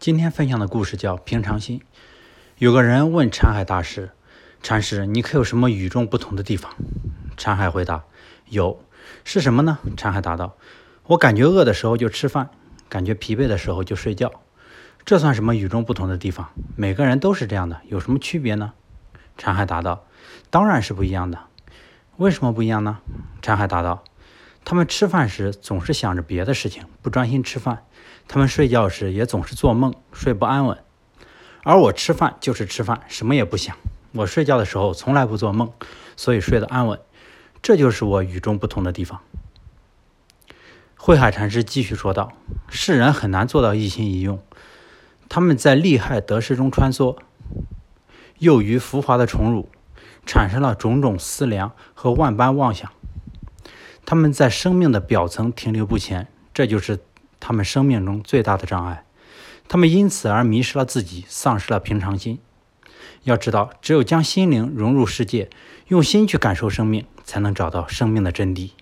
今天分享的故事叫《平常心》。有个人问禅海大师：“禅师，你可有什么与众不同的地方？”禅海回答：“有，是什么呢？”禅海答道：“我感觉饿的时候就吃饭，感觉疲惫的时候就睡觉。这算什么与众不同的地方？每个人都是这样的，有什么区别呢？”禅海答道：“当然是不一样的。为什么不一样呢？”禅海答道：“他们吃饭时总是想着别的事情，不专心吃饭。”他们睡觉时也总是做梦，睡不安稳；而我吃饭就是吃饭，什么也不想。我睡觉的时候从来不做梦，所以睡得安稳。这就是我与众不同的地方。慧海禅师继续说道：“世人很难做到一心一用，他们在利害得失中穿梭，又于浮华的宠辱，产生了种种思量和万般妄想。他们在生命的表层停留不前，这就是。”他们生命中最大的障碍，他们因此而迷失了自己，丧失了平常心。要知道，只有将心灵融入世界，用心去感受生命，才能找到生命的真谛。